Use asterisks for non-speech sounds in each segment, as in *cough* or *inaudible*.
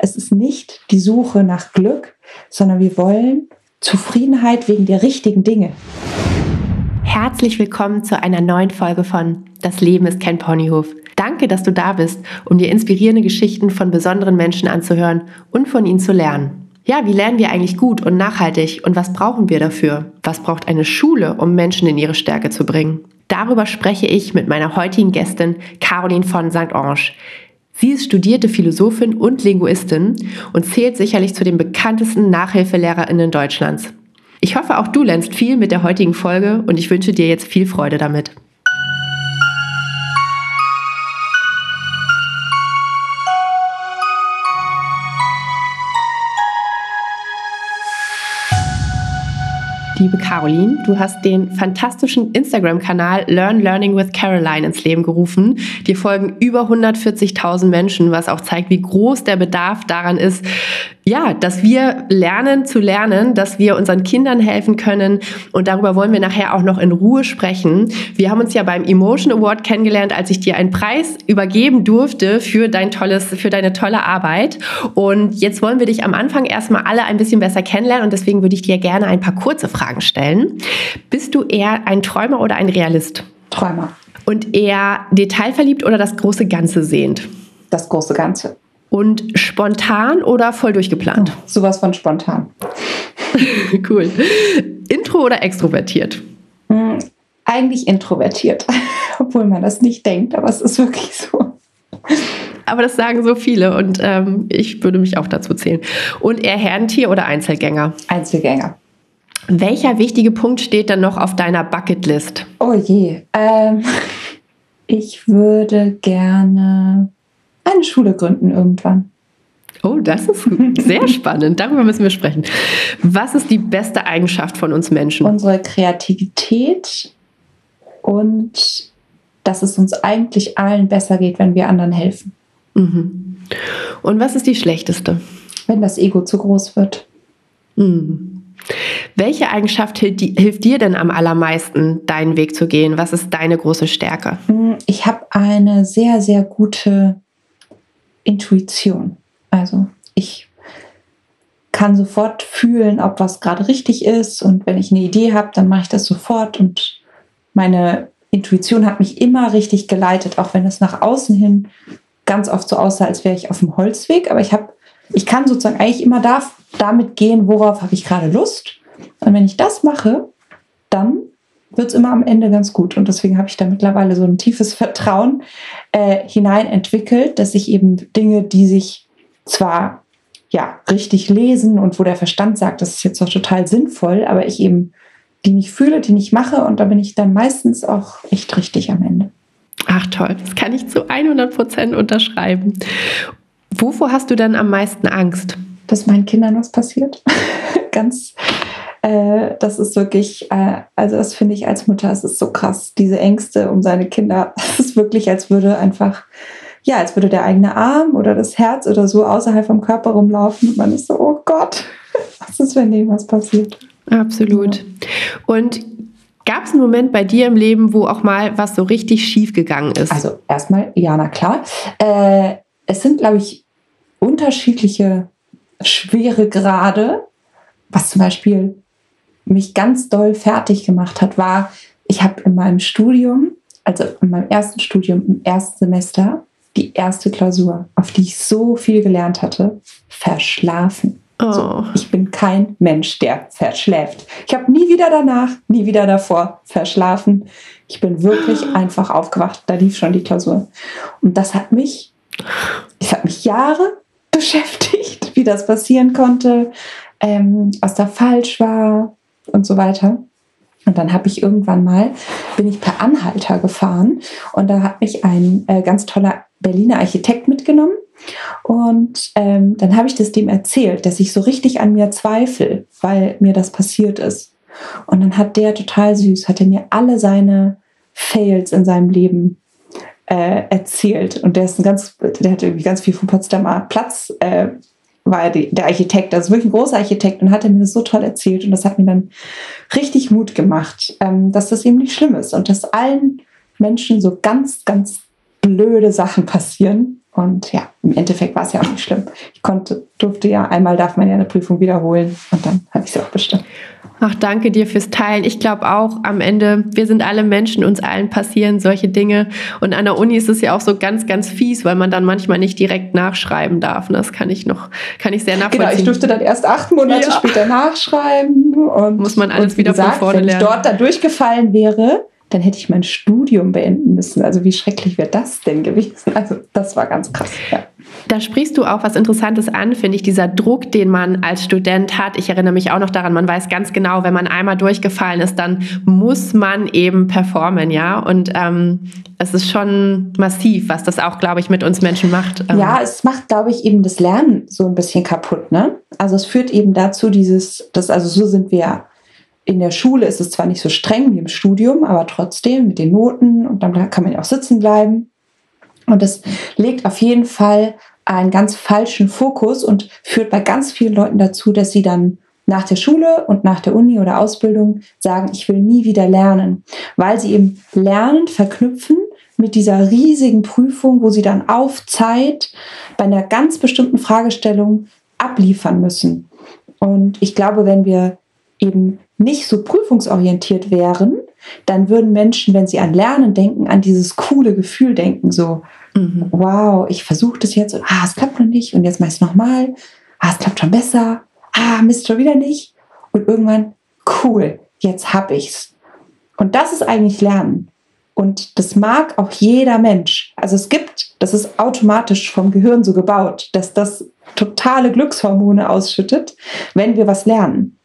Es ist nicht die Suche nach Glück, sondern wir wollen Zufriedenheit wegen der richtigen Dinge. Herzlich willkommen zu einer neuen Folge von Das Leben ist kein Ponyhof. Danke, dass du da bist, um dir inspirierende Geschichten von besonderen Menschen anzuhören und von ihnen zu lernen. Ja, wie lernen wir eigentlich gut und nachhaltig und was brauchen wir dafür? Was braucht eine Schule, um Menschen in ihre Stärke zu bringen? Darüber spreche ich mit meiner heutigen Gästin Caroline von St. Ange. Sie ist studierte Philosophin und Linguistin und zählt sicherlich zu den bekanntesten Nachhilfelehrerinnen Deutschlands. Ich hoffe, auch du lernst viel mit der heutigen Folge und ich wünsche dir jetzt viel Freude damit. Liebe Caroline. Du hast den fantastischen Instagram-Kanal Learn Learning with Caroline ins Leben gerufen. Dir folgen über 140.000 Menschen, was auch zeigt, wie groß der Bedarf daran ist, ja, dass wir lernen zu lernen, dass wir unseren Kindern helfen können. Und darüber wollen wir nachher auch noch in Ruhe sprechen. Wir haben uns ja beim Emotion Award kennengelernt, als ich dir einen Preis übergeben durfte für dein tolles, für deine tolle Arbeit. Und jetzt wollen wir dich am Anfang erstmal alle ein bisschen besser kennenlernen. Und deswegen würde ich dir gerne ein paar kurze Fragen stellen. Bist du eher ein Träumer oder ein Realist? Träumer. Und eher detailverliebt oder das große Ganze sehend? Das große Ganze. Und spontan oder voll durchgeplant? Oh, sowas von spontan. *laughs* cool. Intro oder extrovertiert? Hm, eigentlich introvertiert, *laughs* obwohl man das nicht denkt, aber es ist wirklich so. Aber das sagen so viele und ähm, ich würde mich auch dazu zählen. Und eher Herrentier oder Einzelgänger? Einzelgänger. Welcher wichtige Punkt steht dann noch auf deiner Bucketlist? Oh je. Ähm, ich würde gerne eine Schule gründen irgendwann. Oh, das ist sehr *laughs* spannend. Darüber müssen wir sprechen. Was ist die beste Eigenschaft von uns Menschen? Unsere Kreativität und dass es uns eigentlich allen besser geht, wenn wir anderen helfen. Mhm. Und was ist die schlechteste? Wenn das Ego zu groß wird. Mhm. Welche Eigenschaft hilft dir denn am allermeisten, deinen Weg zu gehen? Was ist deine große Stärke? Ich habe eine sehr, sehr gute Intuition. Also ich kann sofort fühlen, ob was gerade richtig ist. Und wenn ich eine Idee habe, dann mache ich das sofort. Und meine Intuition hat mich immer richtig geleitet, auch wenn es nach außen hin ganz oft so aussah, als wäre ich auf dem Holzweg. Aber ich habe, ich kann sozusagen eigentlich immer da, damit gehen, worauf habe ich gerade Lust. Und wenn ich das mache, dann wird es immer am Ende ganz gut. Und deswegen habe ich da mittlerweile so ein tiefes Vertrauen äh, hinein entwickelt, dass ich eben Dinge, die sich zwar ja richtig lesen und wo der Verstand sagt, das ist jetzt doch total sinnvoll, aber ich eben die nicht fühle, die nicht mache und da bin ich dann meistens auch echt richtig am Ende. Ach toll, das kann ich zu 100 Prozent unterschreiben. Wovor hast du denn am meisten Angst? Dass meinen Kindern was passiert. *laughs* Ganz äh, das ist wirklich, äh, also das finde ich als Mutter, es ist so krass, diese Ängste um seine Kinder. *laughs* Es ist wirklich, als würde einfach, ja, als würde der eigene Arm oder das Herz oder so außerhalb vom Körper rumlaufen und man ist so, oh Gott, *laughs* was ist, wenn dem was passiert? Absolut. Ja. Und Gab es einen Moment bei dir im Leben, wo auch mal was so richtig schief gegangen ist? Also erstmal, ja, na klar. Äh, es sind, glaube ich, unterschiedliche schwere Grade, was zum Beispiel mich ganz doll fertig gemacht hat, war, ich habe in meinem Studium, also in meinem ersten Studium im ersten Semester, die erste Klausur, auf die ich so viel gelernt hatte, verschlafen. Oh. So, ich bin kein Mensch, der verschläft. Ich habe nie wieder danach, nie wieder davor verschlafen. Ich bin wirklich *gasps* einfach aufgewacht. Da lief schon die Klausur. Und das hat mich, das hat mich Jahre beschäftigt, wie das passieren konnte, ähm, was da falsch war, und so weiter. Und dann habe ich irgendwann mal, bin ich per Anhalter gefahren und da hat mich ein äh, ganz toller Berliner Architekt mitgenommen. Und ähm, dann habe ich das dem erzählt, dass ich so richtig an mir zweifle, weil mir das passiert ist. Und dann hat der total süß, hat er mir alle seine Fails in seinem Leben äh, erzählt. Und der ist ein ganz, der hat irgendwie ganz viel vom Potsdamer Platz äh, war die, der Architekt, also wirklich ein großer Architekt und hat er mir das so toll erzählt und das hat mir dann richtig Mut gemacht, ähm, dass das eben nicht schlimm ist und dass allen Menschen so ganz, ganz blöde Sachen passieren Und ja, im Endeffekt war es ja auch nicht schlimm. Ich konnte, durfte ja, einmal darf man ja eine Prüfung wiederholen und dann habe ich sie auch bestimmt. Ach, danke dir fürs Teilen. Ich glaube auch am Ende, wir sind alle Menschen, uns allen passieren solche Dinge. Und an der Uni ist es ja auch so ganz, ganz fies, weil man dann manchmal nicht direkt nachschreiben darf. Das kann ich noch, kann ich sehr nachvollziehen. Genau, ich durfte dann erst acht Monate ja. später nachschreiben. Und, Muss man alles wieder gesagt, von vorne lernen. Wenn ich dort da durchgefallen wäre, dann hätte ich mein Studium beenden müssen. Also wie schrecklich wäre das denn gewesen? Also das war ganz krass. Ja. Da sprichst du auch was Interessantes an, finde ich, dieser Druck, den man als Student hat. Ich erinnere mich auch noch daran, man weiß ganz genau, wenn man einmal durchgefallen ist, dann muss man eben performen, ja. Und ähm, es ist schon massiv, was das auch, glaube ich, mit uns Menschen macht. Ähm. Ja, es macht, glaube ich, eben das Lernen so ein bisschen kaputt, ne? Also es führt eben dazu, dieses, das, also so sind wir in der Schule ist es zwar nicht so streng wie im Studium, aber trotzdem mit den Noten und dann kann man ja auch sitzen bleiben. Und das legt auf jeden Fall einen ganz falschen Fokus und führt bei ganz vielen Leuten dazu, dass sie dann nach der Schule und nach der Uni oder Ausbildung sagen, ich will nie wieder lernen, weil sie eben Lernen verknüpfen mit dieser riesigen Prüfung, wo sie dann auf Zeit bei einer ganz bestimmten Fragestellung abliefern müssen. Und ich glaube, wenn wir eben nicht so prüfungsorientiert wären, dann würden Menschen, wenn sie an Lernen denken, an dieses coole Gefühl denken, so, mhm. wow, ich versuche das jetzt und ah, es klappt noch nicht und jetzt mache ich es nochmal, ah, es klappt schon besser, ah, Mist, schon wieder nicht und irgendwann, cool, jetzt hab ich's. Und das ist eigentlich Lernen. Und das mag auch jeder Mensch. Also es gibt, das ist automatisch vom Gehirn so gebaut, dass das totale Glückshormone ausschüttet, wenn wir was lernen.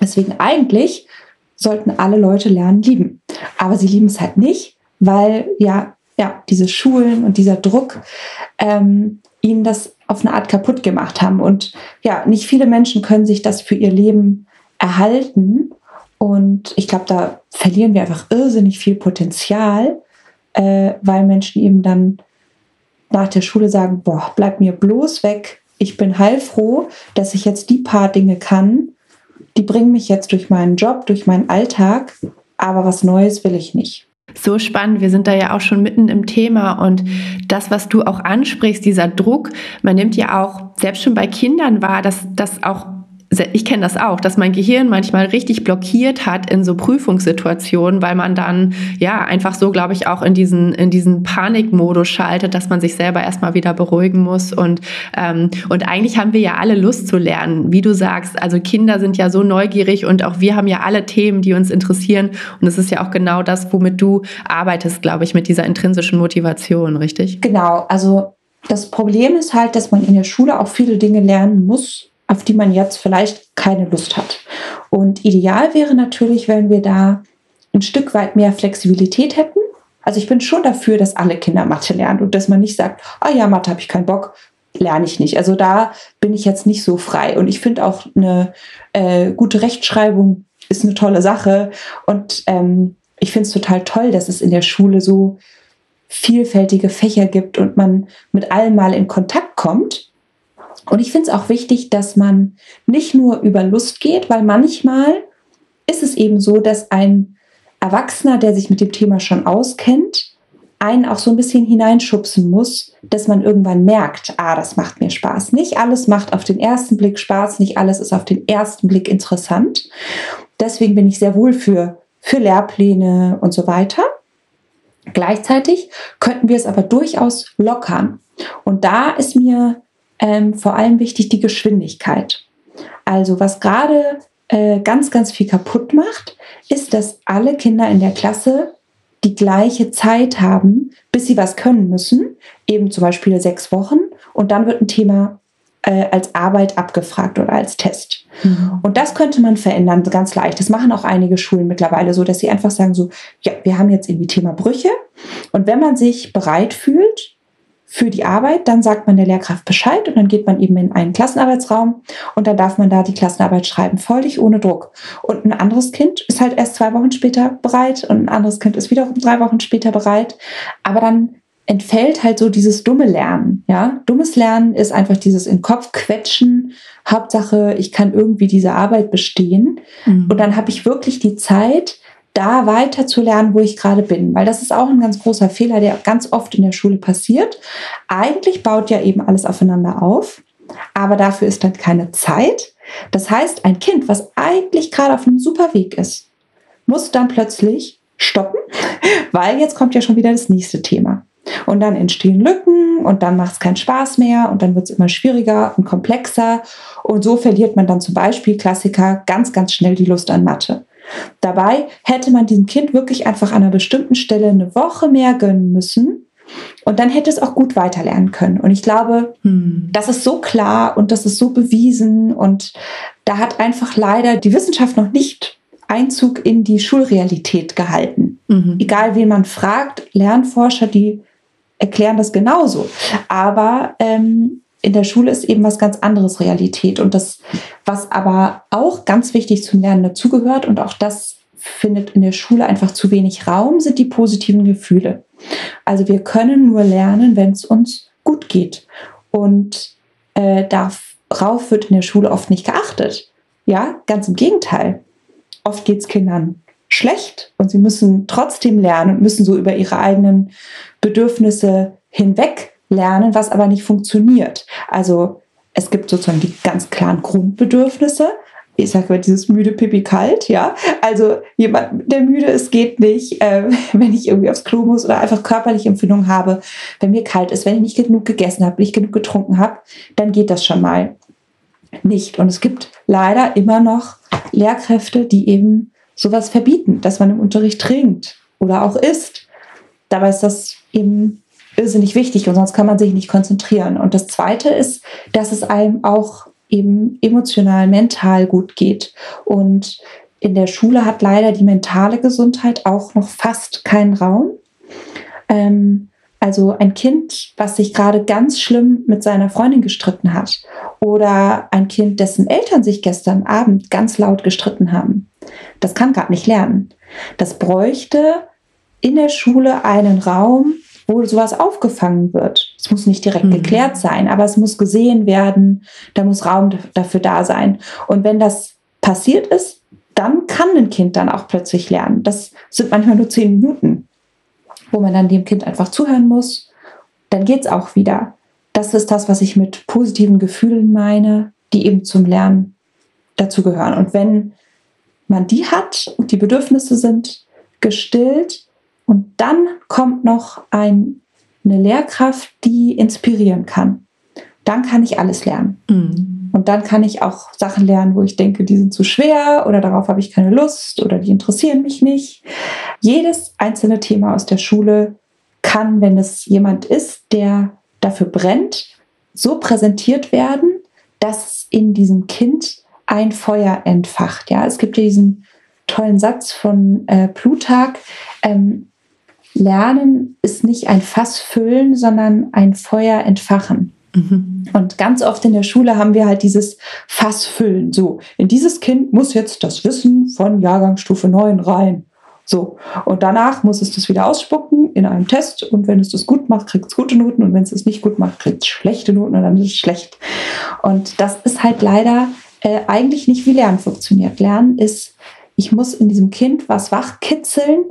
Deswegen eigentlich sollten alle Leute lernen lieben. Aber sie lieben es halt nicht, weil ja, ja, diese Schulen und dieser Druck ähm, ihnen das auf eine Art kaputt gemacht haben. Und ja, nicht viele Menschen können sich das für ihr Leben erhalten. Und ich glaube, da verlieren wir einfach irrsinnig viel Potenzial, äh, weil Menschen eben dann nach der Schule sagen, boah, bleib mir bloß weg. Ich bin heilfroh, dass ich jetzt die paar Dinge kann, die bringen mich jetzt durch meinen Job, durch meinen Alltag, aber was Neues will ich nicht. So spannend, wir sind da ja auch schon mitten im Thema. Und das, was du auch ansprichst, dieser Druck, man nimmt ja auch selbst schon bei Kindern wahr, dass das auch ich kenne das auch, dass mein Gehirn manchmal richtig blockiert hat in so Prüfungssituationen, weil man dann ja einfach so, glaube ich, auch in diesen, in diesen Panikmodus schaltet, dass man sich selber erstmal wieder beruhigen muss. Und, ähm, und eigentlich haben wir ja alle Lust zu lernen, wie du sagst. Also Kinder sind ja so neugierig und auch wir haben ja alle Themen, die uns interessieren. Und es ist ja auch genau das, womit du arbeitest, glaube ich, mit dieser intrinsischen Motivation, richtig? Genau. Also das Problem ist halt, dass man in der Schule auch viele Dinge lernen muss, auf die man jetzt vielleicht keine Lust hat. Und ideal wäre natürlich, wenn wir da ein Stück weit mehr Flexibilität hätten. Also ich bin schon dafür, dass alle Kinder Mathe lernen und dass man nicht sagt, ah ja, Mathe habe ich keinen Bock, lerne ich nicht. Also da bin ich jetzt nicht so frei. Und ich finde auch eine äh, gute Rechtschreibung ist eine tolle Sache. Und ähm, ich finde es total toll, dass es in der Schule so vielfältige Fächer gibt und man mit allen mal in Kontakt kommt. Und ich finde es auch wichtig, dass man nicht nur über Lust geht, weil manchmal ist es eben so, dass ein Erwachsener, der sich mit dem Thema schon auskennt, einen auch so ein bisschen hineinschubsen muss, dass man irgendwann merkt, ah, das macht mir Spaß. Nicht alles macht auf den ersten Blick Spaß, nicht alles ist auf den ersten Blick interessant. Deswegen bin ich sehr wohl für, für Lehrpläne und so weiter. Gleichzeitig könnten wir es aber durchaus lockern. Und da ist mir ähm, vor allem wichtig die Geschwindigkeit. Also was gerade äh, ganz, ganz viel kaputt macht, ist, dass alle Kinder in der Klasse die gleiche Zeit haben, bis sie was können müssen, eben zum Beispiel sechs Wochen, und dann wird ein Thema äh, als Arbeit abgefragt oder als Test. Mhm. Und das könnte man verändern, ganz leicht. Das machen auch einige Schulen mittlerweile so, dass sie einfach sagen so, ja, wir haben jetzt irgendwie Thema Brüche. Und wenn man sich bereit fühlt, für die Arbeit, dann sagt man der Lehrkraft Bescheid und dann geht man eben in einen Klassenarbeitsraum und dann darf man da die Klassenarbeit schreiben, völlig ohne Druck. Und ein anderes Kind ist halt erst zwei Wochen später bereit und ein anderes Kind ist wiederum drei Wochen später bereit. Aber dann entfällt halt so dieses dumme Lernen. Ja, dummes Lernen ist einfach dieses in Kopf quetschen. Hauptsache, ich kann irgendwie diese Arbeit bestehen. Mhm. Und dann habe ich wirklich die Zeit, da weiter zu lernen, wo ich gerade bin. Weil das ist auch ein ganz großer Fehler, der ganz oft in der Schule passiert. Eigentlich baut ja eben alles aufeinander auf, aber dafür ist dann keine Zeit. Das heißt, ein Kind, was eigentlich gerade auf einem super Weg ist, muss dann plötzlich stoppen, *laughs* weil jetzt kommt ja schon wieder das nächste Thema. Und dann entstehen Lücken und dann macht es keinen Spaß mehr und dann wird es immer schwieriger und komplexer. Und so verliert man dann zum Beispiel Klassiker ganz, ganz schnell die Lust an Mathe. Dabei hätte man diesem Kind wirklich einfach an einer bestimmten Stelle eine Woche mehr gönnen müssen. Und dann hätte es auch gut weiterlernen können. Und ich glaube, hm. das ist so klar und das ist so bewiesen. Und da hat einfach leider die Wissenschaft noch nicht Einzug in die Schulrealität gehalten. Mhm. Egal, wen man fragt, Lernforscher, die erklären das genauso. Aber ähm, in der Schule ist eben was ganz anderes Realität. Und das, was aber auch ganz wichtig zum Lernen dazugehört, und auch das findet in der Schule einfach zu wenig Raum, sind die positiven Gefühle. Also wir können nur lernen, wenn es uns gut geht. Und äh, darauf wird in der Schule oft nicht geachtet. Ja, ganz im Gegenteil. Oft geht es Kindern schlecht und sie müssen trotzdem lernen und müssen so über ihre eigenen Bedürfnisse hinweg lernen, was aber nicht funktioniert. Also es gibt sozusagen die ganz klaren Grundbedürfnisse. Ich sage mal dieses müde Pipi kalt, ja. Also jemand, der müde ist, geht nicht, äh, *laughs* wenn ich irgendwie aufs Klo muss oder einfach körperliche Empfindungen habe, wenn mir kalt ist, wenn ich nicht genug gegessen habe, nicht genug getrunken habe, dann geht das schon mal nicht. Und es gibt leider immer noch Lehrkräfte, die eben sowas verbieten, dass man im Unterricht trinkt oder auch isst. Dabei ist das eben irrsinnig wichtig und sonst kann man sich nicht konzentrieren. Und das Zweite ist, dass es einem auch eben emotional, mental gut geht. Und in der Schule hat leider die mentale Gesundheit auch noch fast keinen Raum. Ähm, also ein Kind, was sich gerade ganz schlimm mit seiner Freundin gestritten hat oder ein Kind, dessen Eltern sich gestern Abend ganz laut gestritten haben, das kann gerade nicht lernen. Das bräuchte in der Schule einen Raum, wo sowas aufgefangen wird. Es muss nicht direkt mhm. geklärt sein, aber es muss gesehen werden, da muss Raum dafür da sein. Und wenn das passiert ist, dann kann ein Kind dann auch plötzlich lernen. Das sind manchmal nur zehn Minuten, wo man dann dem Kind einfach zuhören muss. Dann geht es auch wieder. Das ist das, was ich mit positiven Gefühlen meine, die eben zum Lernen dazugehören. Und wenn man die hat und die Bedürfnisse sind gestillt, und dann kommt noch ein, eine Lehrkraft, die inspirieren kann. Dann kann ich alles lernen. Mhm. Und dann kann ich auch Sachen lernen, wo ich denke, die sind zu schwer oder darauf habe ich keine Lust oder die interessieren mich nicht. Jedes einzelne Thema aus der Schule kann, wenn es jemand ist, der dafür brennt, so präsentiert werden, dass in diesem Kind ein Feuer entfacht. Ja, es gibt ja diesen tollen Satz von äh, Plutarch. Ähm, Lernen ist nicht ein Fass füllen, sondern ein Feuer entfachen. Mhm. Und ganz oft in der Schule haben wir halt dieses Fass füllen. So, in dieses Kind muss jetzt das Wissen von Jahrgangsstufe 9 rein. So, und danach muss es das wieder ausspucken in einem Test. Und wenn es das gut macht, kriegt es gute Noten. Und wenn es es nicht gut macht, kriegt es schlechte Noten und dann ist es schlecht. Und das ist halt leider äh, eigentlich nicht, wie Lernen funktioniert. Lernen ist, ich muss in diesem Kind was wachkitzeln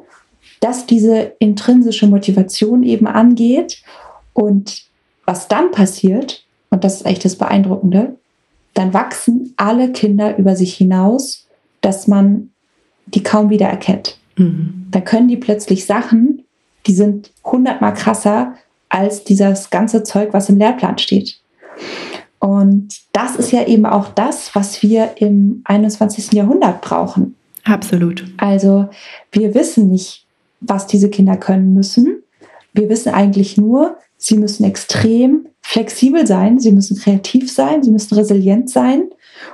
dass diese intrinsische Motivation eben angeht. Und was dann passiert, und das ist echt das Beeindruckende, dann wachsen alle Kinder über sich hinaus, dass man die kaum wieder erkennt. Mhm. Da können die plötzlich Sachen, die sind hundertmal krasser als dieses ganze Zeug, was im Lehrplan steht. Und das ist ja eben auch das, was wir im 21. Jahrhundert brauchen. Absolut. Also wir wissen nicht, was diese Kinder können müssen. Wir wissen eigentlich nur, sie müssen extrem flexibel sein, sie müssen kreativ sein, sie müssen resilient sein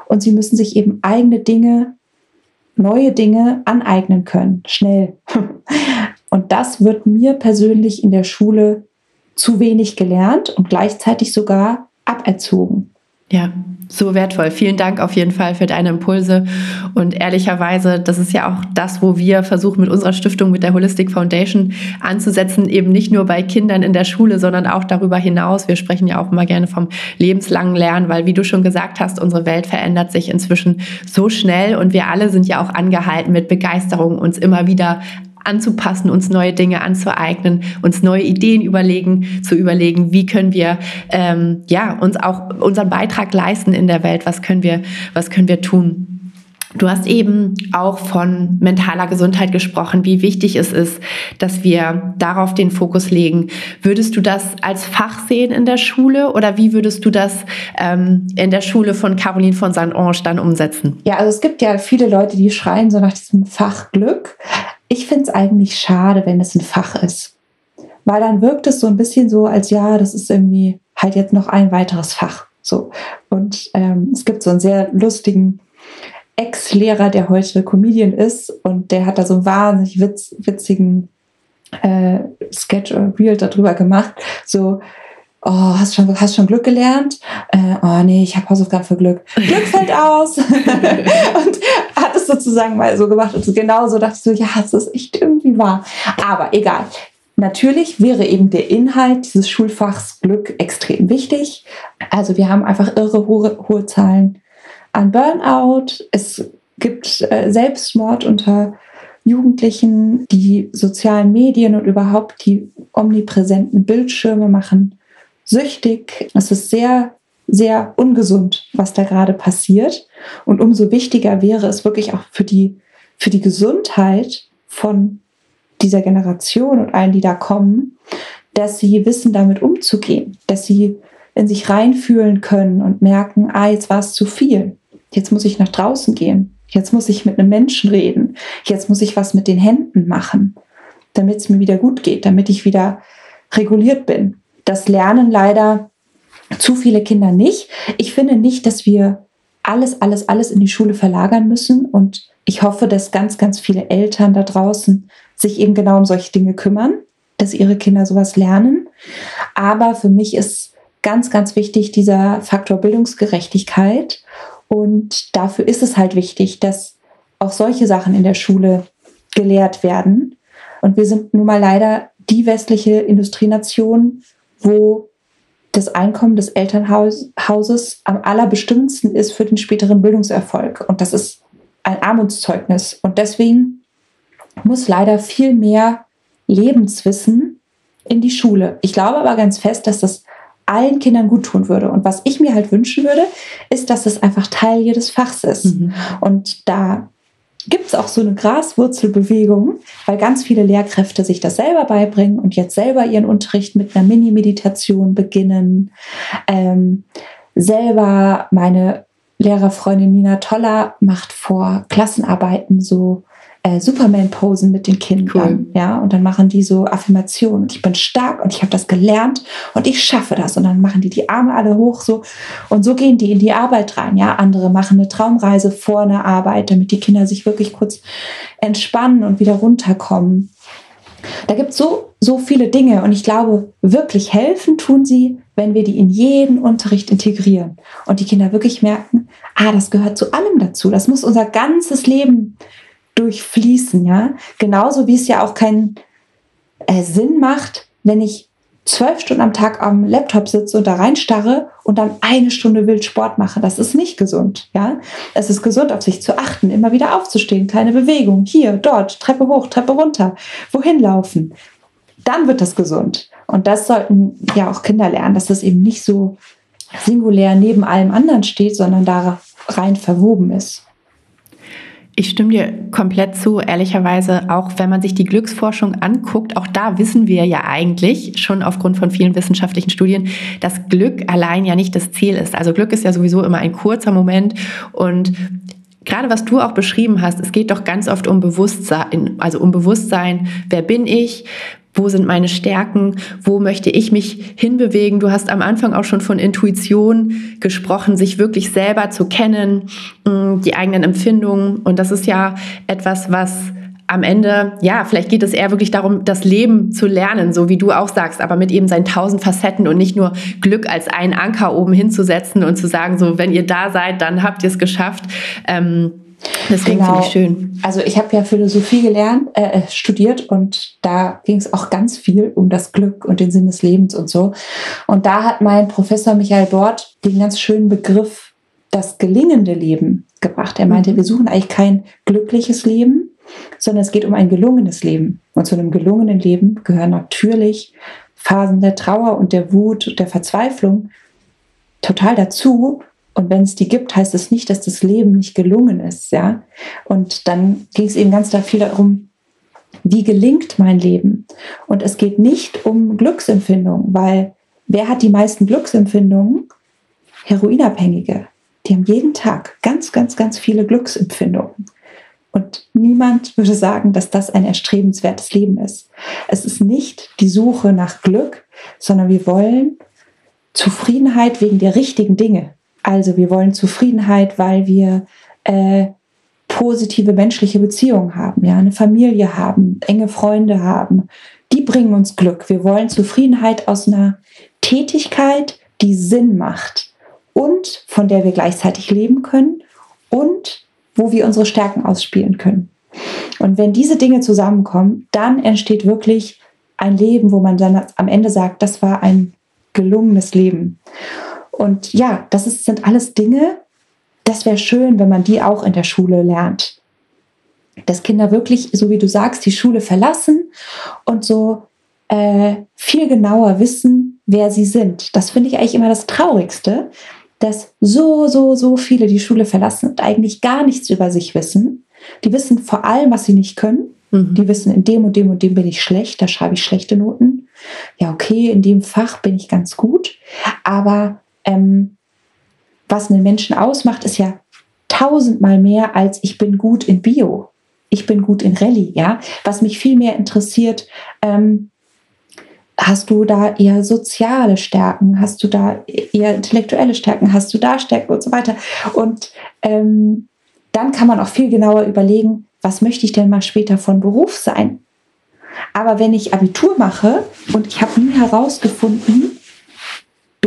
und sie müssen sich eben eigene Dinge, neue Dinge aneignen können, schnell. *laughs* Und das wird mir persönlich in der Schule zu wenig gelernt und gleichzeitig sogar aberzogen. Ja, so wertvoll. Vielen Dank auf jeden Fall für deine Impulse. Und ehrlicherweise, das ist ja auch das, wo wir versuchen mit unserer Stiftung, mit der Holistic Foundation anzusetzen, eben nicht nur bei Kindern in der Schule, sondern auch darüber hinaus. Wir sprechen ja auch immer gerne vom lebenslangen Lernen, weil wie du schon gesagt hast, unsere Welt verändert sich inzwischen so schnell und wir alle sind ja auch angehalten, mit Begeisterung uns immer wieder anzupassen, uns neue Dinge anzueignen, uns neue Ideen überlegen, zu überlegen, wie können wir ähm, ja uns auch unseren Beitrag leisten in der Welt, was können wir, was können wir tun. Du hast eben auch von mentaler Gesundheit gesprochen, wie wichtig es ist, dass wir darauf den Fokus legen. Würdest du das als Fach sehen in der Schule oder wie würdest du das ähm, in der Schule von Caroline von St. Ange dann umsetzen? Ja, also es gibt ja viele Leute, die schreien so nach diesem Fach Glück. Ich finde es eigentlich schade, wenn es ein Fach ist. Weil dann wirkt es so ein bisschen so, als ja, das ist irgendwie halt jetzt noch ein weiteres Fach. So. Und ähm, es gibt so einen sehr lustigen Ex-Lehrer, der heute Comedian ist und der hat da so einen wahnsinnig witz, witzigen äh, Sketch oder Reel darüber gemacht. So, oh, hast schon, hast schon Glück gelernt? Äh, oh nee, ich habe Hausaufgaben für Glück. Glück fällt aus. *laughs* und hat es sozusagen mal so gemacht. Und genau so dachte ich so, ja, es ist echt irgendwie wahr. Aber egal. Natürlich wäre eben der Inhalt dieses Schulfachs Glück extrem wichtig. Also wir haben einfach irre hohe, hohe Zahlen an Burnout. Es gibt äh, Selbstmord unter Jugendlichen. Die sozialen Medien und überhaupt die omnipräsenten Bildschirme machen süchtig. Es ist sehr, sehr ungesund, was da gerade passiert. Und umso wichtiger wäre es wirklich auch für die, für die Gesundheit von dieser Generation und allen, die da kommen, dass sie wissen, damit umzugehen, dass sie in sich reinfühlen können und merken, ah, jetzt war es zu viel. Jetzt muss ich nach draußen gehen. Jetzt muss ich mit einem Menschen reden. Jetzt muss ich was mit den Händen machen, damit es mir wieder gut geht, damit ich wieder reguliert bin. Das lernen leider zu viele Kinder nicht. Ich finde nicht, dass wir alles, alles, alles in die Schule verlagern müssen. Und ich hoffe, dass ganz, ganz viele Eltern da draußen sich eben genau um solche Dinge kümmern, dass ihre Kinder sowas lernen. Aber für mich ist ganz, ganz wichtig dieser Faktor Bildungsgerechtigkeit. Und dafür ist es halt wichtig, dass auch solche Sachen in der Schule gelehrt werden. Und wir sind nun mal leider die westliche Industrienation, wo das Einkommen des Elternhauses am allerbestimmendsten ist für den späteren Bildungserfolg. Und das ist ein Armutszeugnis. Und deswegen muss leider viel mehr Lebenswissen in die Schule. Ich glaube aber ganz fest, dass das allen Kindern gut tun würde. Und was ich mir halt wünschen würde, ist, dass es einfach Teil jedes Fachs ist. Mhm. Und da gibt es auch so eine Graswurzelbewegung, weil ganz viele Lehrkräfte sich das selber beibringen und jetzt selber ihren Unterricht mit einer Mini-Meditation beginnen. Ähm, selber meine Lehrerfreundin Nina Toller macht vor Klassenarbeiten so äh, Superman-Posen mit den Kindern. Cool. Ja, und dann machen die so Affirmationen. Ich bin stark und ich habe das gelernt und ich schaffe das. Und dann machen die die Arme alle hoch so. Und so gehen die in die Arbeit rein. Ja, andere machen eine Traumreise vor einer Arbeit, damit die Kinder sich wirklich kurz entspannen und wieder runterkommen. Da gibt es so, so viele Dinge und ich glaube, wirklich helfen tun sie, wenn wir die in jeden Unterricht integrieren und die Kinder wirklich merken, ah, das gehört zu allem dazu. Das muss unser ganzes Leben durchfließen, ja. Genauso wie es ja auch keinen äh, Sinn macht, wenn ich zwölf Stunden am Tag am Laptop sitze und da reinstarre und dann eine Stunde wild Sport mache. Das ist nicht gesund, ja. Es ist gesund, auf sich zu achten, immer wieder aufzustehen, kleine Bewegung, hier, dort, Treppe hoch, Treppe runter, wohin laufen. Dann wird das gesund. Und das sollten ja auch Kinder lernen, dass das eben nicht so singulär neben allem anderen steht, sondern da rein verwoben ist. Ich stimme dir komplett zu, ehrlicherweise, auch wenn man sich die Glücksforschung anguckt, auch da wissen wir ja eigentlich schon aufgrund von vielen wissenschaftlichen Studien, dass Glück allein ja nicht das Ziel ist. Also Glück ist ja sowieso immer ein kurzer Moment. Und gerade was du auch beschrieben hast, es geht doch ganz oft um Bewusstsein, also um Bewusstsein, wer bin ich, wo sind meine Stärken? Wo möchte ich mich hinbewegen? Du hast am Anfang auch schon von Intuition gesprochen, sich wirklich selber zu kennen, mm, die eigenen Empfindungen. Und das ist ja etwas, was am Ende, ja, vielleicht geht es eher wirklich darum, das Leben zu lernen, so wie du auch sagst, aber mit eben seinen tausend Facetten und nicht nur Glück als einen Anker oben hinzusetzen und zu sagen, so, wenn ihr da seid, dann habt ihr es geschafft. Ähm, Deswegen genau. finde ich schön. Also ich habe ja Philosophie gelernt, äh, studiert und da ging es auch ganz viel um das Glück und den Sinn des Lebens und so. Und da hat mein Professor Michael Dort den ganz schönen Begriff das gelingende Leben gebracht. Er meinte, mhm. wir suchen eigentlich kein glückliches Leben, sondern es geht um ein gelungenes Leben. Und zu einem gelungenen Leben gehören natürlich Phasen der Trauer und der Wut und der Verzweiflung total dazu. Und wenn es die gibt, heißt es nicht, dass das Leben nicht gelungen ist, ja. Und dann ging es eben ganz da viel darum, wie gelingt mein Leben? Und es geht nicht um Glücksempfindungen, weil wer hat die meisten Glücksempfindungen? Heroinabhängige. Die haben jeden Tag ganz, ganz, ganz viele Glücksempfindungen. Und niemand würde sagen, dass das ein erstrebenswertes Leben ist. Es ist nicht die Suche nach Glück, sondern wir wollen Zufriedenheit wegen der richtigen Dinge. Also wir wollen Zufriedenheit, weil wir äh, positive menschliche Beziehungen haben, ja, eine Familie haben, enge Freunde haben. Die bringen uns Glück. Wir wollen Zufriedenheit aus einer Tätigkeit, die Sinn macht und von der wir gleichzeitig leben können und wo wir unsere Stärken ausspielen können. Und wenn diese Dinge zusammenkommen, dann entsteht wirklich ein Leben, wo man dann am Ende sagt, das war ein gelungenes Leben. Und ja, das ist, sind alles Dinge, das wäre schön, wenn man die auch in der Schule lernt. Dass Kinder wirklich, so wie du sagst, die Schule verlassen und so äh, viel genauer wissen, wer sie sind. Das finde ich eigentlich immer das Traurigste, dass so, so, so viele die Schule verlassen und eigentlich gar nichts über sich wissen. Die wissen vor allem, was sie nicht können. Mhm. Die wissen, in dem und dem und dem bin ich schlecht, da schreibe ich schlechte Noten. Ja, okay, in dem Fach bin ich ganz gut. Aber ähm, was einen Menschen ausmacht, ist ja tausendmal mehr als ich bin gut in Bio. Ich bin gut in Rallye, ja. Was mich viel mehr interessiert, ähm, hast du da eher soziale Stärken, hast du da eher intellektuelle Stärken, hast du da Stärken und so weiter. Und ähm, dann kann man auch viel genauer überlegen, was möchte ich denn mal später von Beruf sein? Aber wenn ich Abitur mache und ich habe nie herausgefunden,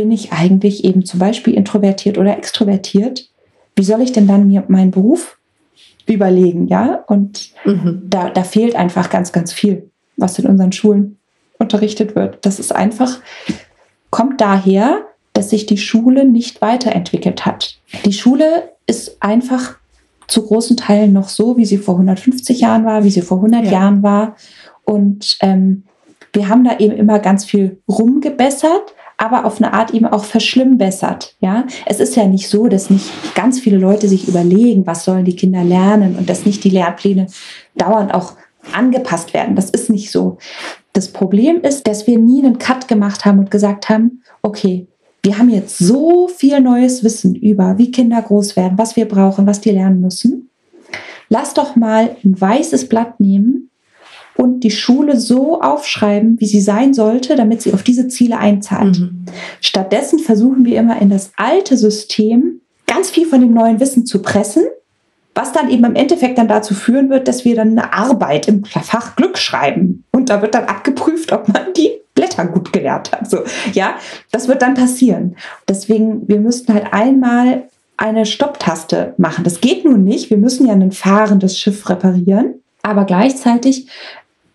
bin ich eigentlich eben zum Beispiel introvertiert oder extrovertiert? Wie soll ich denn dann mir meinen Beruf überlegen, ja? Und mhm. da, da fehlt einfach ganz, ganz viel, was in unseren Schulen unterrichtet wird. Das ist einfach, kommt daher, dass sich die Schule nicht weiterentwickelt hat. Die Schule ist einfach zu großen Teilen noch so, wie sie vor 150 Jahren war, wie sie vor 100 ja. Jahren war. Und ähm, wir haben da eben immer ganz viel rumgebessert, aber auf eine Art eben auch verschlimmbessert. Ja, es ist ja nicht so, dass nicht ganz viele Leute sich überlegen, was sollen die Kinder lernen und dass nicht die Lehrpläne dauernd auch angepasst werden. Das ist nicht so. Das Problem ist, dass wir nie einen Cut gemacht haben und gesagt haben, okay, wir haben jetzt so viel neues Wissen über, wie Kinder groß werden, was wir brauchen, was die lernen müssen. Lass doch mal ein weißes Blatt nehmen und die Schule so aufschreiben, wie sie sein sollte, damit sie auf diese Ziele einzahlt. Mhm. Stattdessen versuchen wir immer in das alte System ganz viel von dem neuen Wissen zu pressen, was dann eben im Endeffekt dann dazu führen wird, dass wir dann eine Arbeit im Fach Glück schreiben und da wird dann abgeprüft, ob man die Blätter gut gelernt hat. So, ja, das wird dann passieren. Deswegen, wir müssten halt einmal eine Stopptaste machen. Das geht nun nicht. Wir müssen ja ein fahrendes Schiff reparieren. Aber gleichzeitig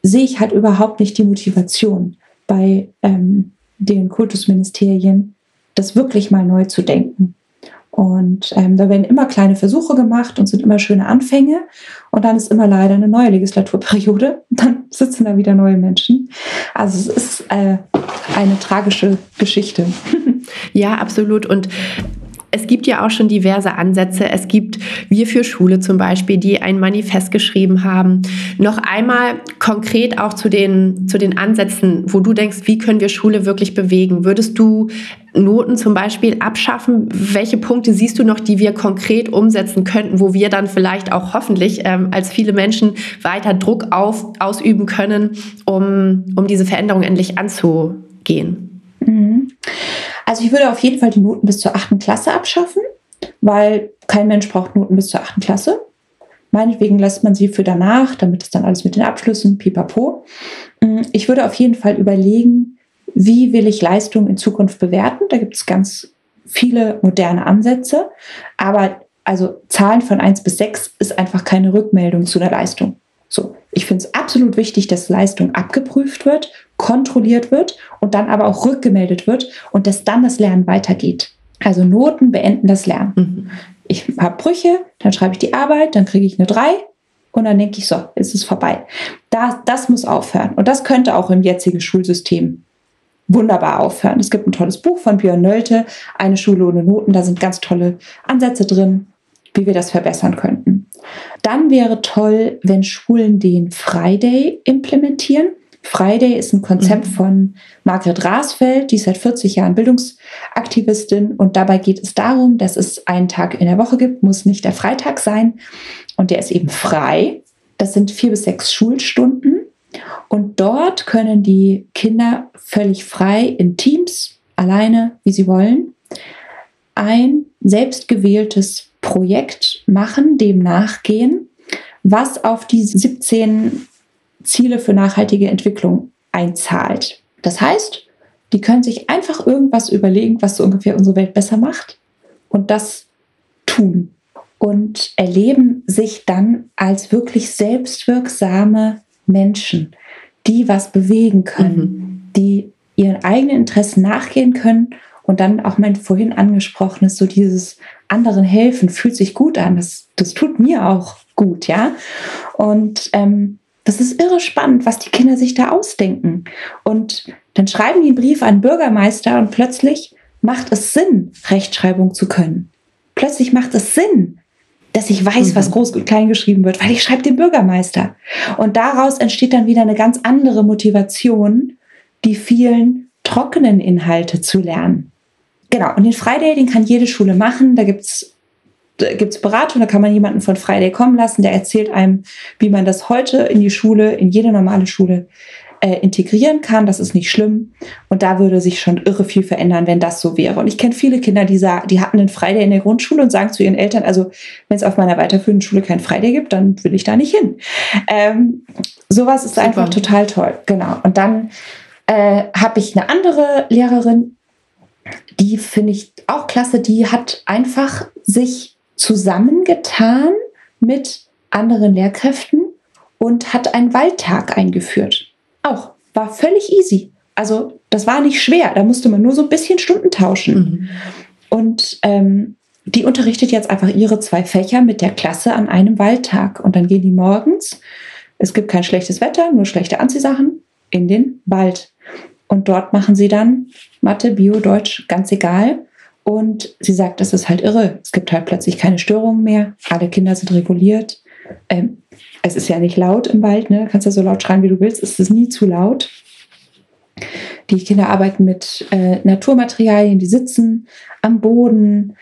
sehe ich halt überhaupt nicht die Motivation bei ähm, den Kultusministerien, das wirklich mal neu zu denken. Und ähm, da werden immer kleine Versuche gemacht und sind immer schöne Anfänge. Und dann ist immer leider eine neue Legislaturperiode. *laughs* Dann sitzen da wieder neue Menschen. Also es ist äh, eine tragische Geschichte. *laughs* Ja, absolut. Und es gibt ja auch schon diverse Ansätze. Es gibt Wir für Schule zum Beispiel, die ein Manifest geschrieben haben. Noch einmal konkret auch zu den, zu den Ansätzen, wo du denkst, wie können wir Schule wirklich bewegen? Würdest du Noten zum Beispiel abschaffen? Welche Punkte siehst du noch, die wir konkret umsetzen könnten, wo wir dann vielleicht auch hoffentlich ähm, als viele Menschen weiter Druck auf, ausüben können, um, um diese Veränderung endlich anzugehen? Mhm. Also ich würde auf jeden Fall die Noten bis zur achten Klasse abschaffen, weil kein Mensch braucht Noten bis zur achten Klasse. Meinetwegen lässt man sie für danach, damit es dann alles mit den Abschlüssen, pipapo. Mm, ich würde auf jeden Fall überlegen, wie will ich Leistung in Zukunft bewerten. Da gibt es ganz viele moderne Ansätze, aber also Zahlen von 1 bis 6 ist einfach keine Rückmeldung zu einer Leistung. So, ich finde es absolut wichtig, dass Leistung abgeprüft wird, kontrolliert wird und dann aber auch rückgemeldet wird und dass dann das Lernen weitergeht. Also Noten beenden das Lernen. Mhm. Ich habe Brüche, dann schreibe ich die Arbeit, dann kriege ich eine 3 und dann denke ich, so, ist es vorbei. Das, das muss aufhören. Und das könnte auch im jetzigen Schulsystem wunderbar aufhören. Es gibt ein tolles Buch von Björn Nölte, Eine Schule ohne Noten. Da sind ganz tolle Ansätze drin, wie wir das verbessern könnten. Dann wäre toll, wenn Schulen den Friday implementieren. Friday ist ein Konzept mhm. von Margret Rasfeld, die ist seit 40 Jahren Bildungsaktivistin und dabei geht es darum, dass es einen Tag in der Woche gibt, muss nicht der Freitag sein und der ist eben frei. Das sind vier bis sechs Schulstunden und dort können die Kinder völlig frei in Teams, alleine, wie sie wollen, ein selbstgewähltes Projekt machen, dem nachgehen, was auf die 17 Ziele für nachhaltige Entwicklung einzahlt. Das heißt, die können sich einfach irgendwas überlegen, was so ungefähr unsere Welt besser macht und das tun und erleben sich dann als wirklich selbstwirksame Menschen, die was bewegen können, mhm. die ihren eigenen Interessen nachgehen können und dann auch mein vorhin angesprochenes, so dieses anderen helfen, fühlt sich gut an. Das, das tut mir auch gut, ja. Und ähm, das ist irre spannend, was die Kinder sich da ausdenken. Und dann schreiben die einen Brief an den Bürgermeister und plötzlich macht es Sinn, Rechtschreibung zu können. Plötzlich macht es Sinn, dass ich weiß, mhm. was groß und klein geschrieben wird, weil ich schreibe den Bürgermeister. Und daraus entsteht dann wieder eine ganz andere Motivation, die vielen trockenen Inhalte zu lernen. Genau, und den Friday, den kann jede Schule machen. Da gibt es gibt es Beratung, da kann man jemanden von Friday kommen lassen, der erzählt einem, wie man das heute in die Schule, in jede normale Schule äh, integrieren kann. Das ist nicht schlimm. Und da würde sich schon irre viel verändern, wenn das so wäre. Und ich kenne viele Kinder, die, sagen, die hatten einen Friday in der Grundschule und sagen zu ihren Eltern, also wenn es auf meiner weiterführenden Schule keinen Friday gibt, dann will ich da nicht hin. Ähm, sowas ist Super. einfach total toll. Genau. Und dann äh, habe ich eine andere Lehrerin, die finde ich auch klasse, die hat einfach sich zusammengetan mit anderen Lehrkräften und hat einen Waldtag eingeführt. Auch war völlig easy. Also das war nicht schwer. Da musste man nur so ein bisschen Stunden tauschen. Mhm. Und ähm, die unterrichtet jetzt einfach ihre zwei Fächer mit der Klasse an einem Waldtag. Und dann gehen die morgens, es gibt kein schlechtes Wetter, nur schlechte Anziehsachen, in den Wald. Und dort machen sie dann Mathe, Bio, Deutsch, ganz egal. Und sie sagt, das ist halt irre. Es gibt halt plötzlich keine Störungen mehr. Alle Kinder sind reguliert. Ähm, es ist ja nicht laut im Wald, ne? Du kannst ja so laut schreien, wie du willst. Es ist nie zu laut. Die Kinder arbeiten mit äh, Naturmaterialien, die sitzen am Boden.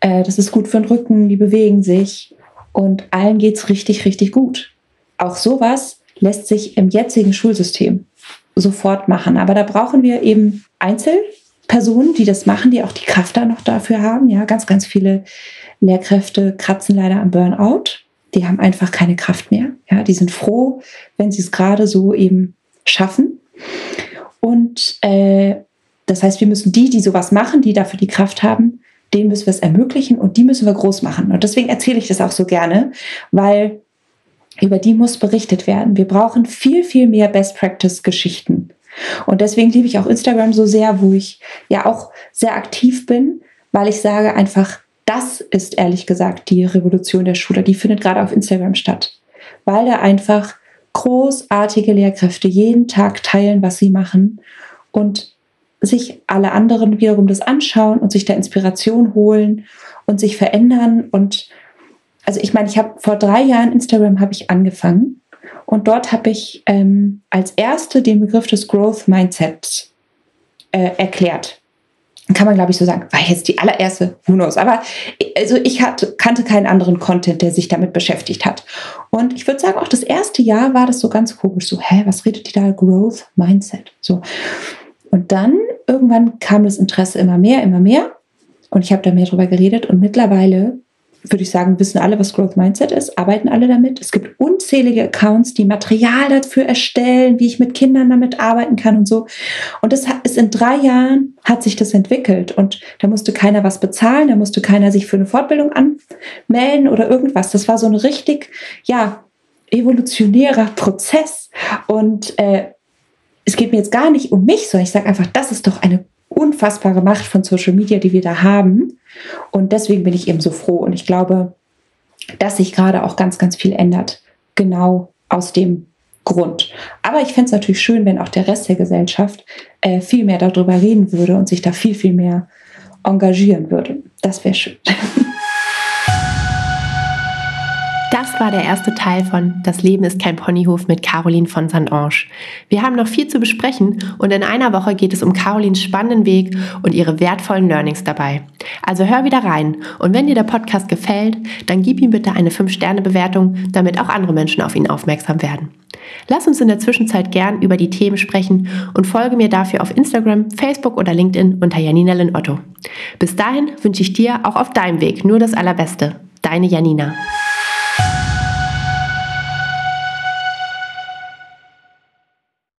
Äh, das ist gut für den Rücken, die bewegen sich. Und allen geht es richtig, richtig gut. Auch sowas lässt sich im jetzigen Schulsystem sofort machen. Aber da brauchen wir eben Einzel- Personen, die das machen, die auch die Kraft da noch dafür haben. Ja, ganz, ganz viele Lehrkräfte kratzen leider am Burnout. Die haben einfach keine Kraft mehr. Ja, die sind froh, wenn sie es gerade so eben schaffen. Und äh, das heißt, wir müssen die, die sowas machen, die dafür die Kraft haben, denen müssen wir es ermöglichen und die müssen wir groß machen. Und deswegen erzähle ich das auch so gerne, weil über die muss berichtet werden. Wir brauchen viel, viel mehr Best Practice Geschichten. Und deswegen liebe ich auch Instagram so sehr, wo ich ja auch sehr aktiv bin, weil ich sage einfach, das ist ehrlich gesagt die Revolution der Schule. Die findet gerade auf Instagram statt, weil da einfach großartige Lehrkräfte jeden Tag teilen, was sie machen und sich alle anderen wiederum das anschauen und sich da Inspiration holen und sich verändern. Und also ich meine, ich habe vor drei Jahren Instagram habe ich angefangen und dort habe ich ähm, als erste den Begriff des Growth Mindsets äh, erklärt. Kann man, glaube ich, so sagen. War jetzt die allererste, who knows. Aber also ich hatte, kannte keinen anderen Content, der sich damit beschäftigt hat. Und ich würde sagen, auch das erste Jahr war das so ganz komisch. So, hä, was redet die da? Growth Mindset. So. Und dann irgendwann kam das Interesse immer mehr, immer mehr. Und ich habe da mehr drüber geredet. Und mittlerweile würde ich sagen, wissen alle, was Growth Mindset ist, arbeiten alle damit. Es gibt unzählige Accounts, die Material dafür erstellen, wie ich mit Kindern damit arbeiten kann und so. Und das ist in drei Jahren hat sich das entwickelt und da musste keiner was bezahlen, da musste keiner sich für eine Fortbildung anmelden oder irgendwas. Das war so ein richtig, ja, evolutionärer Prozess. Und äh, es geht mir jetzt gar nicht um mich, sondern ich sage einfach, das ist doch eine unfassbare Macht von Social Media, die wir da haben. Und deswegen bin ich eben so froh. Und ich glaube, dass sich gerade auch ganz, ganz viel ändert. Genau aus dem Grund. Aber ich fände es natürlich schön, wenn auch der Rest der Gesellschaft äh, viel mehr darüber reden würde und sich da viel, viel mehr engagieren würde. Das wäre schön. *laughs* Das war der erste Teil von Das Leben ist kein Ponyhof mit Caroline von St. Ange. Wir haben noch viel zu besprechen und in einer Woche geht es um Carolins spannenden Weg und ihre wertvollen Learnings dabei. Also hör wieder rein und wenn dir der Podcast gefällt, dann gib ihm bitte eine 5-Sterne-Bewertung, damit auch andere Menschen auf ihn aufmerksam werden. Lass uns in der Zwischenzeit gern über die Themen sprechen und folge mir dafür auf Instagram, Facebook oder LinkedIn unter Janina Lynn Otto. Bis dahin wünsche ich dir auch auf deinem Weg nur das Allerbeste. Deine Janina.